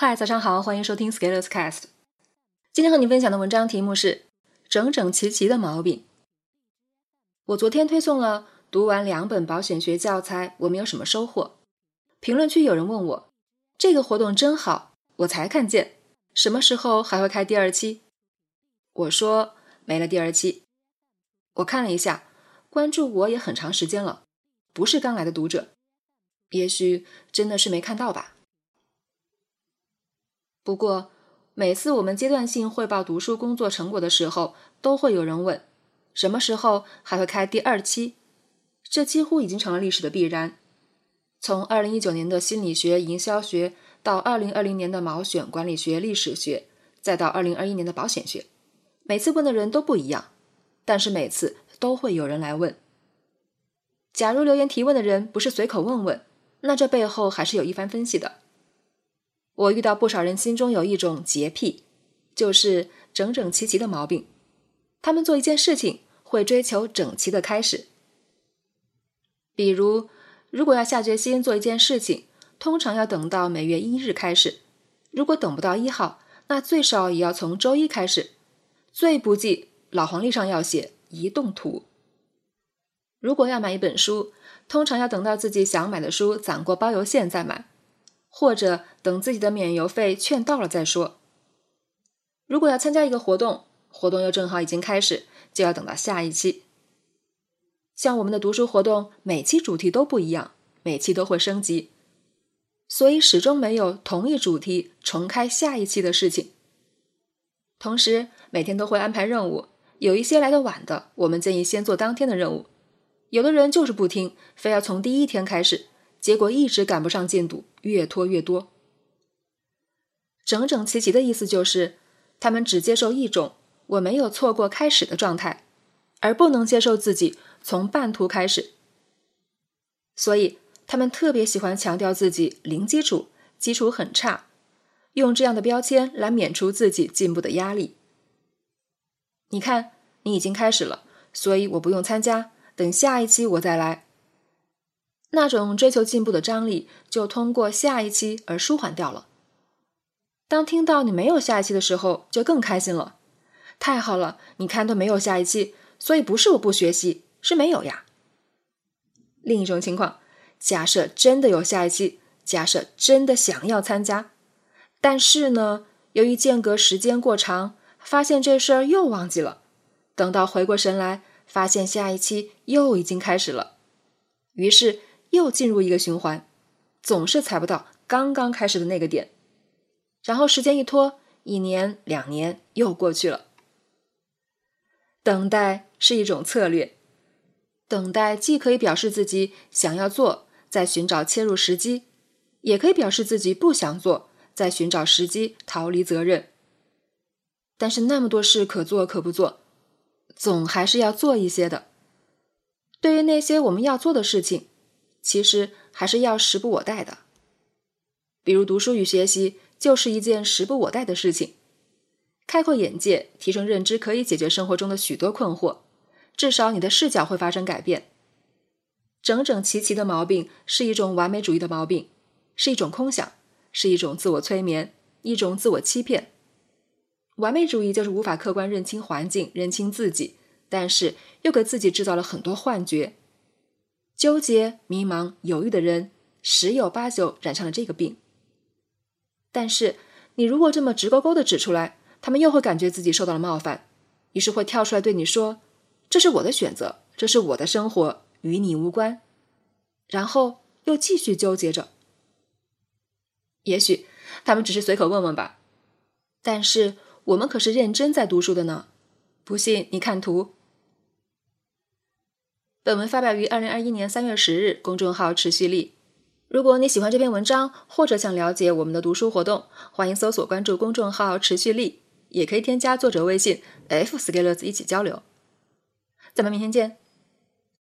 嗨，早上好，欢迎收听 Scalers Cast。今天和你分享的文章题目是“整整齐齐的毛病”。我昨天推送了读完两本保险学教材，我们有什么收获？评论区有人问我，这个活动真好，我才看见，什么时候还会开第二期？我说没了第二期。我看了一下，关注我也很长时间了，不是刚来的读者，也许真的是没看到吧。不过，每次我们阶段性汇报读书工作成果的时候，都会有人问，什么时候还会开第二期？这几乎已经成了历史的必然。从二零一九年的心理学、营销学，到二零二零年的毛选、管理学、历史学，再到二零二一年的保险学，每次问的人都不一样，但是每次都会有人来问。假如留言提问的人不是随口问问，那这背后还是有一番分析的。我遇到不少人心中有一种洁癖，就是整整齐齐的毛病。他们做一件事情会追求整齐的开始。比如，如果要下决心做一件事情，通常要等到每月一日开始。如果等不到一号，那最少也要从周一开始。最不济，老黄历上要写移动图。如果要买一本书，通常要等到自己想买的书攒过包邮线再买。或者等自己的免邮费券到了再说。如果要参加一个活动，活动又正好已经开始，就要等到下一期。像我们的读书活动，每期主题都不一样，每期都会升级，所以始终没有同一主题重开下一期的事情。同时，每天都会安排任务，有一些来的晚的，我们建议先做当天的任务。有的人就是不听，非要从第一天开始。结果一直赶不上进度，越拖越多。整整齐齐的意思就是，他们只接受一种我没有错过开始的状态，而不能接受自己从半途开始。所以他们特别喜欢强调自己零基础，基础很差，用这样的标签来免除自己进步的压力。你看，你已经开始了，所以我不用参加，等下一期我再来。那种追求进步的张力就通过下一期而舒缓掉了。当听到你没有下一期的时候，就更开心了。太好了，你看都没有下一期，所以不是我不学习，是没有呀。另一种情况，假设真的有下一期，假设真的想要参加，但是呢，由于间隔时间过长，发现这事儿又忘记了。等到回过神来，发现下一期又已经开始了，于是。又进入一个循环，总是踩不到刚刚开始的那个点，然后时间一拖，一年两年又过去了。等待是一种策略，等待既可以表示自己想要做，在寻找切入时机，也可以表示自己不想做，在寻找时机逃离责任。但是那么多事可做可不做，总还是要做一些的。对于那些我们要做的事情。其实还是要时不我待的，比如读书与学习就是一件时不我待的事情。开阔眼界、提升认知，可以解决生活中的许多困惑，至少你的视角会发生改变。整整齐齐的毛病是一种完美主义的毛病，是一种空想，是一种自我催眠，一种自我欺骗。完美主义就是无法客观认清环境、认清自己，但是又给自己制造了很多幻觉。纠结、迷茫、犹豫的人，十有八九染上了这个病。但是，你如果这么直勾勾的指出来，他们又会感觉自己受到了冒犯，于是会跳出来对你说：“这是我的选择，这是我的生活，与你无关。”然后又继续纠结着。也许他们只是随口问问吧，但是我们可是认真在读书的呢。不信你看图。本文发表于二零二一年三月十日，公众号持续力。如果你喜欢这篇文章，或者想了解我们的读书活动，欢迎搜索关注公众号持续力，也可以添加作者微信 f scalers 一起交流。咱们明天见。